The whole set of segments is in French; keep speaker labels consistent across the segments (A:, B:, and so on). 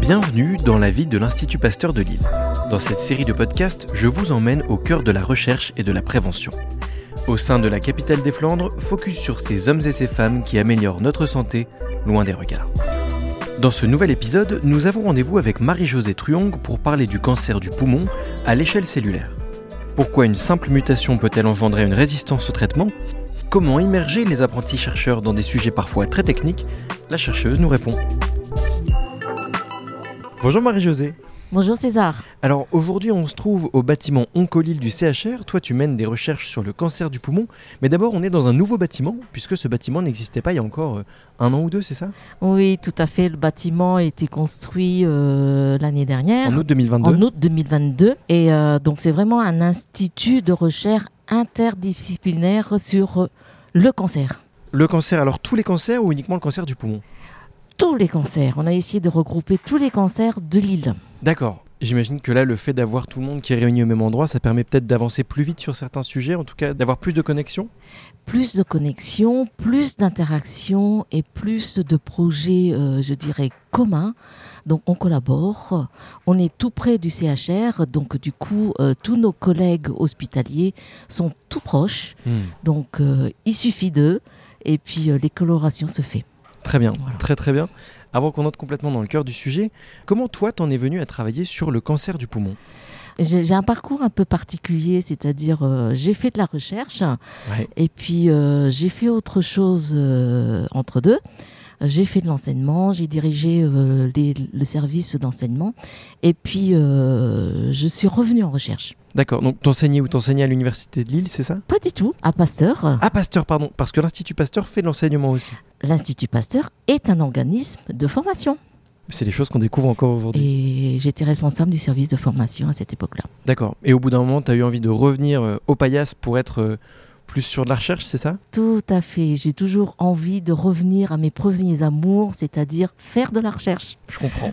A: Bienvenue dans la vie de l'Institut Pasteur de Lille. Dans cette série de podcasts, je vous emmène au cœur de la recherche et de la prévention. Au sein de la capitale des Flandres, focus sur ces hommes et ces femmes qui améliorent notre santé loin des regards. Dans ce nouvel épisode, nous avons rendez-vous avec Marie-Josée Truong pour parler du cancer du poumon à l'échelle cellulaire. Pourquoi une simple mutation peut-elle engendrer une résistance au traitement? Comment immerger les apprentis chercheurs dans des sujets parfois très techniques La chercheuse nous répond. Bonjour Marie-Josée.
B: Bonjour César.
A: Alors aujourd'hui on se trouve au bâtiment Oncolil du CHR. Toi tu mènes des recherches sur le cancer du poumon. Mais d'abord on est dans un nouveau bâtiment puisque ce bâtiment n'existait pas il y a encore euh, un an ou deux, c'est ça?
B: Oui, tout à fait. Le bâtiment a été construit euh, l'année dernière.
A: En août 2022
B: En août 2022. Et euh, donc c'est vraiment un institut de recherche interdisciplinaire sur le cancer.
A: Le cancer, alors tous les cancers ou uniquement le cancer du poumon?
B: Tous les cancers. On a essayé de regrouper tous les cancers de l'île.
A: D'accord. J'imagine que là, le fait d'avoir tout le monde qui est réuni au même endroit, ça permet peut-être d'avancer plus vite sur certains sujets, en tout cas d'avoir plus de connexions
B: Plus de connexions, plus d'interactions et plus de projets, euh, je dirais, communs. Donc on collabore, on est tout près du CHR, donc du coup euh, tous nos collègues hospitaliers sont tout proches,
A: Hmm.
B: donc euh, il suffit d'eux et puis les colorations se fait.
A: Très bien,
B: Voilà.
A: très très bien. Avant qu'on entre complètement dans le cœur du sujet, comment toi t'en es venu à travailler sur le cancer du poumon?
B: J'ai un parcours un peu particulier, c'est-à-dire euh, j'ai fait de la recherche
A: Ouais.
B: et puis euh, j'ai fait autre chose euh, entre deux. J'ai fait de l'enseignement, j'ai dirigé euh, les- le service d'enseignement et puis euh, je suis revenue en recherche.
A: D'accord, donc t'enseignais ou t'enseignais à l'université de Lille, c'est ça?
B: Pas du tout, à Pasteur.
A: Ah Pasteur, pardon, parce que l'Institut Pasteur fait de l'enseignement aussi.
B: L'Institut Pasteur est un organisme de formation
A: C'est des choses qu'on découvre encore aujourd'hui.
B: et j'étais responsable du service de formation à cette époque-là.
A: D'accord, et au bout d'un moment, t'as eu envie de revenir euh, au paillasse pour être plus sur de la recherche, c'est ça?
B: Tout à fait, j'ai toujours envie de revenir à mes premiers amours, c'est-à-dire faire de la recherche.
A: Je comprends.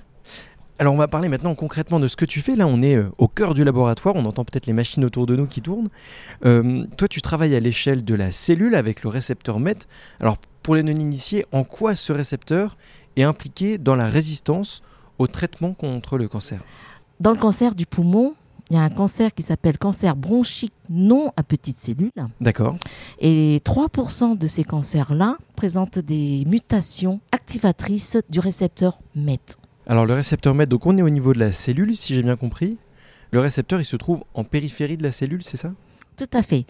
A: Alors on va parler maintenant concrètement de ce que tu fais. Là on est euh, au cœur du laboratoire, on entend peut-être les machines autour de nous qui tournent. Euh, toi tu travailles à l'échelle de la cellule avec le récepteur MET. Alors pour les non-initiés, en quoi ce récepteur est impliqué dans la résistance au traitement contre le cancer?
B: Dans le cancer du poumon, il y a un cancer qui s'appelle cancer bronchique non à petites cellules.
A: D'accord.
B: Et 3% de ces cancers-là présentent des mutations activatrices du récepteur MET.
A: Alors le récepteur MET, donc on est au niveau de la cellule si j'ai bien compris. Le récepteur il se trouve en périphérie de la cellule, c'est ça?
B: Tout à fait.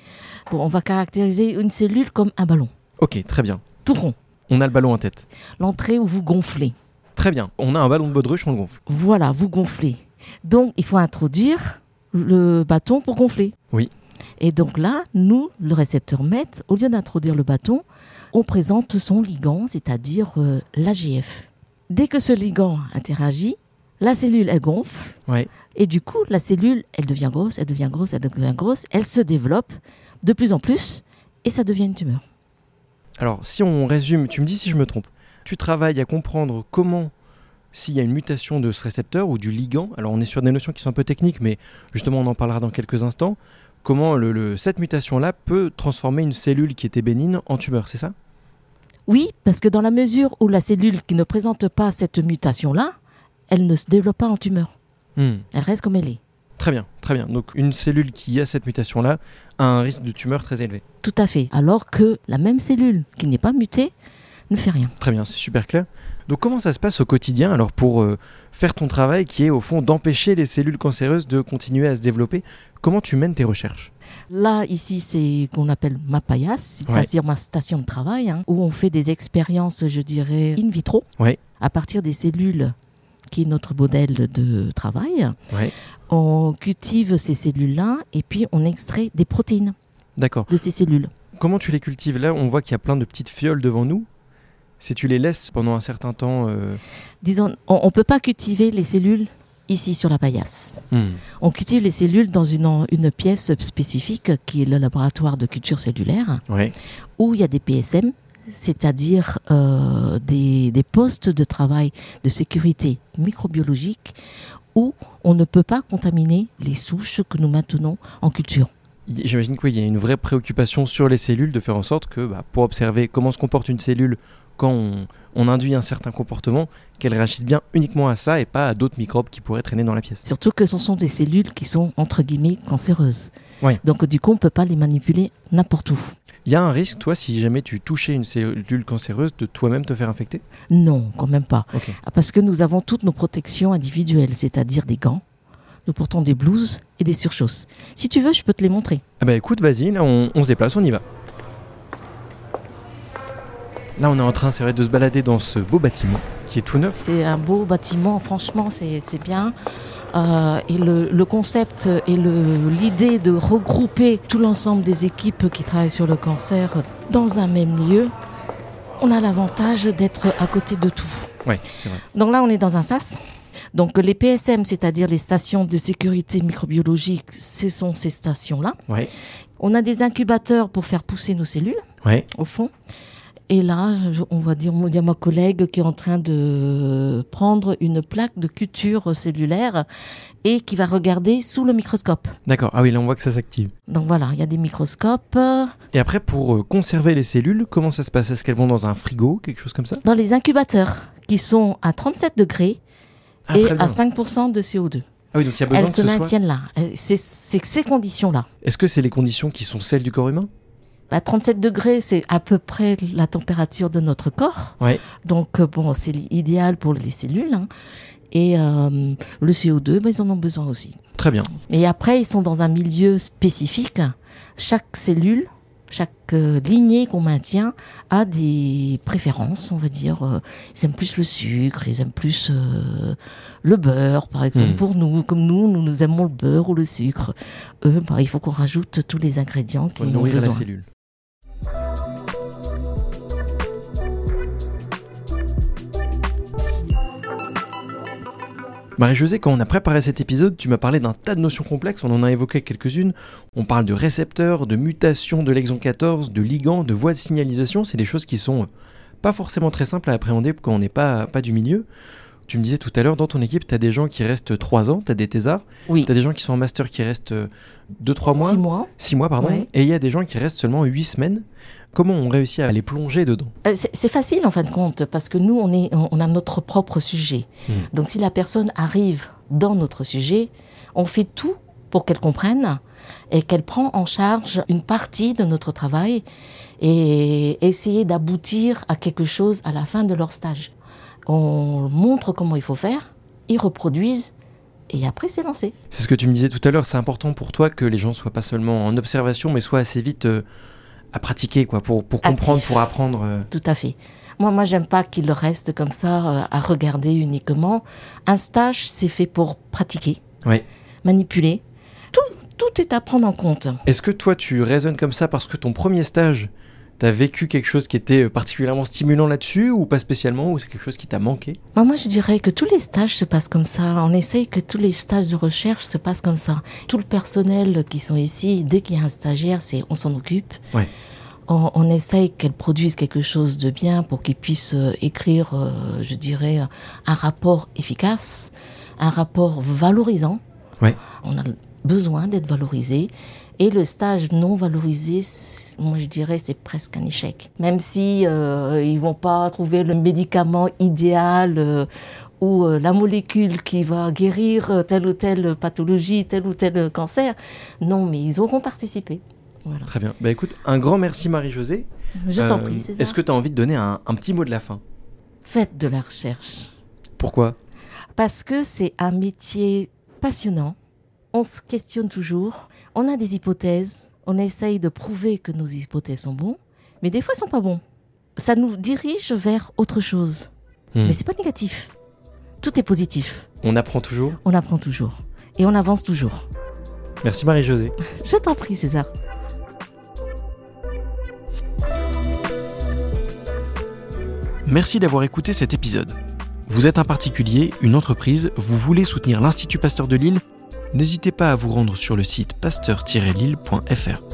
B: Bon, on va caractériser une cellule comme un ballon,
A: Ok, très bien.
B: tout rond.
A: On a le ballon en tête.
B: L'entrée où vous gonflez.
A: Très bien. On a un ballon de baudruche, on le gonfle.
B: Voilà, vous gonflez. Donc, il faut introduire le bâton pour gonfler.
A: Oui.
B: Et donc là, nous, le récepteur MET, au lieu d'introduire le bâton, on présente son ligand, c'est-à-dire euh, l'AGF. Dès que ce ligand interagit, la cellule, elle gonfle.
A: Ouais.
B: Et du coup, la cellule, elle devient grosse, elle devient grosse, elle devient grosse, elle se développe de plus en plus et ça devient une tumeur.
A: Alors, si on résume, tu me dis si je me trompe. Tu travailles à comprendre comment, s'il y a une mutation de ce récepteur ou du ligand, alors on est sur des notions qui sont un peu techniques, mais justement on en parlera dans quelques instants, comment le- le- cette mutation-là peut transformer une cellule qui était bénigne en tumeur, c'est ça?
B: Oui, parce que dans la mesure où la cellule qui ne présente pas cette mutation-là, elle ne se développe pas en tumeur.
A: Hmm,
B: Elle reste comme elle est.
A: Très bien, très bien. Donc une cellule qui a cette mutation-là a un risque de tumeur très élevé.
B: Tout à fait. Alors que la même cellule qui n'est pas mutée ne fait rien.
A: Très bien, c'est super clair. Donc comment ça se passe au quotidien alors pour euh, faire ton travail qui est au fond d'empêcher les cellules cancéreuses de continuer à se développer? Comment tu mènes tes recherches?
B: Là, ici, c'est qu'on appelle ma paillasse, c'est-à-dire ma station de travail, hein, où on fait des expériences, je dirais, in vitro,
A: Ouais.
B: à partir des cellules qui est notre modèle de travail.
A: Ouais.
B: On cultive ces cellules-là et puis on extrait des protéines de ces cellules.
A: Comment tu les cultives? Là, on voit qu'il y a plein de petites fioles devant nous. Si tu les laisses pendant un certain temps... euh,
B: Disons, on ne peut pas cultiver les cellules ici sur la paillasse.
A: hmm,
B: On cultive les cellules dans une, pièce spécifique qui est le laboratoire de culture cellulaire,
A: Ouais.
B: où il y a des PSM, c'est-à-dire euh, des, des postes de travail de sécurité microbiologique, où on ne peut pas contaminer les souches que nous maintenons en culture.
A: J'imagine qu'il y a une vraie préoccupation sur les cellules de faire en sorte que, bah, pour observer comment se comporte une cellule quand on, on induit un certain comportement, qu'elles réagissent bien uniquement à ça et pas à d'autres microbes qui pourraient traîner dans la pièce.
B: Surtout que ce sont des cellules qui sont entre guillemets cancéreuses. Donc du coup, on peut pas les manipuler n'importe où.
A: Il y a un risque, toi, si jamais tu touchais une cellule cancéreuse, de toi-même te faire infecter?
B: Non, quand même pas. Ah, Parce que nous avons toutes nos protections individuelles, c'est-à-dire des gants. Nous portons des blouses et des surchausses. Si tu veux, je peux te les montrer.
A: Ah bah écoute, vas-y, là on, on se déplace, on y va. Là on est en train, c'est vrai, de se balader dans ce beau bâtiment qui est tout neuf.
B: C'est un beau bâtiment, franchement, c'est bien. Euh, et le, le concept et l'idée de regrouper tout l'ensemble des équipes qui travaillent sur le cancer dans un même lieu, on a l'avantage d'être à côté de tout.
A: Ouais, c'est vrai.
B: Donc là, on est dans un SAS. Donc les PSM, c'est-à-dire les stations de sécurité microbiologique, ce sont ces stations-là.
A: Ouais,
B: On a des incubateurs pour faire pousser nos cellules,
A: ouais.
B: au fond. Et là, on va dire, il y a ma collègue qui est en train de prendre une plaque de culture cellulaire et qui va regarder sous le microscope.
A: D'accord, ah oui, là on voit que ça s'active.
B: Donc voilà, il y a des microscopes.
A: Et après, pour euh, conserver les cellules, comment ça se passe? Est-ce qu'elles vont dans un frigo, quelque chose comme ça?
B: Dans les incubateurs, qui sont à 37 degrés
A: Ah,
B: et à 5% de CO2.
A: Ah oui, donc il y a besoin
B: Elles
A: que
B: se
A: ce soit...
B: maintiennent là. Euh, C'est ces conditions-là.
A: Est-ce que c'est les conditions qui sont celles du corps humain?
B: À 37 degrés, c'est à peu près la température de notre corps.
A: Ouais.
B: Donc, euh, bon, c'est idéal pour les cellules. hein. Et euh, le CO2, ben, ils en ont besoin aussi.
A: Très bien.
B: Et après, ils sont dans un milieu spécifique. Chaque cellule, chaque euh, lignée qu'on maintient a des préférences, on va dire. Euh, Ils aiment plus le sucre, ils aiment plus euh, le beurre, par exemple.
A: Hmm.
B: Pour nous, comme nous, nous, nous aimons le beurre ou le sucre. Eux, ben, il faut qu'on rajoute tous les ingrédients qu'ils ont
A: nourrir la
B: besoin.
A: cellule. Marie-Josée, quand on a préparé cet épisode, tu m'as parlé d'un tas de notions complexes, on en a évoqué quelques-unes. On parle de récepteurs, de mutations de l'exon 14, de ligands, de voies de signalisation, c'est des choses qui sont euh, pas forcément très simples à appréhender quand on n'est pas, pas du milieu. Tu me disais tout à l'heure, dans ton équipe, tu as des gens qui restent 3 ans, tu as des thésards,
B: Oui.
A: tu as des gens qui sont en master qui restent 2-3 mois.
B: Six mois.
A: 6 mois, pardon.
B: Ouais.
A: Et il y a des gens qui restent seulement 8 semaines. Comment on réussit à les plonger dedans?
B: Euh, C'est facile en fin de compte parce que nous, on, est, on on a notre propre sujet.
A: Hmm.
B: Donc si la personne arrive dans notre sujet, on fait tout pour qu'elle comprenne et qu'elle prend en charge une partie de notre travail et essayer d'aboutir à quelque chose à la fin de leur stage. On montre comment il faut faire, ils reproduisent et après c'est lancé.
A: C'est ce que tu me disais tout à l'heure, c'est important pour toi que les gens soient pas seulement en observation, mais soient assez vite euh, à pratiquer, quoi, pour, pour comprendre,
B: Actif.
A: pour apprendre. euh.
B: Tout à fait. Moi, moi, j'aime pas qu'il reste comme ça euh, à regarder uniquement. Un stage, c'est fait pour pratiquer, manipuler. Tout, tout est à prendre en compte.
A: Est-ce que toi, tu raisonnes comme ça parce que ton premier stage, t'as vécu quelque chose qui était particulièrement stimulant là-dessus, ou pas spécialement, ou c'est quelque chose qui t'a manqué?
B: Moi, moi, je dirais que tous les stages se passent comme ça. On essaye que tous les stages de recherche se passent comme ça. Tout le personnel qui sont ici, dès qu'il y a un stagiaire, c'est on s'en occupe.
A: Ouais.
B: On, on essaye qu'elle produise quelque chose de bien pour qu'il puisse euh, écrire, euh, je dirais, un rapport efficace, un rapport valorisant.
A: Ouais.
B: On a besoin d'être valorisé. Et le stage non valorisé, moi je dirais, c'est presque un échec. Même si euh, ils vont pas trouver le médicament idéal euh, ou euh, la molécule qui va guérir euh, telle ou telle pathologie, tel ou tel cancer. Non, mais ils auront participé. Voilà.
A: Très bien. Bah écoute, un grand merci Marie-Josée.
B: Je t'en prie.
A: Est-ce que tu as envie de donner un, un petit mot de la fin?
B: Faites de la recherche.
A: Pourquoi?
B: Parce que c'est un métier passionnant. On se questionne toujours. On a des hypothèses. On essaye de prouver que nos hypothèses sont bonnes. Mais des fois, elles sont pas bons. Ça nous dirige vers autre chose.
A: Hmm.
B: Mais c'est pas négatif. Tout est positif.
A: On apprend toujours?
B: On apprend toujours. Et on avance toujours.
A: Merci Marie-Josée.
B: Je t'en prie, César.
A: Merci d'avoir écouté cet épisode. Vous êtes un particulier, une entreprise, vous voulez soutenir l'Institut Pasteur de Lille N'hésitez pas à vous rendre sur le site pasteur-lille.fr.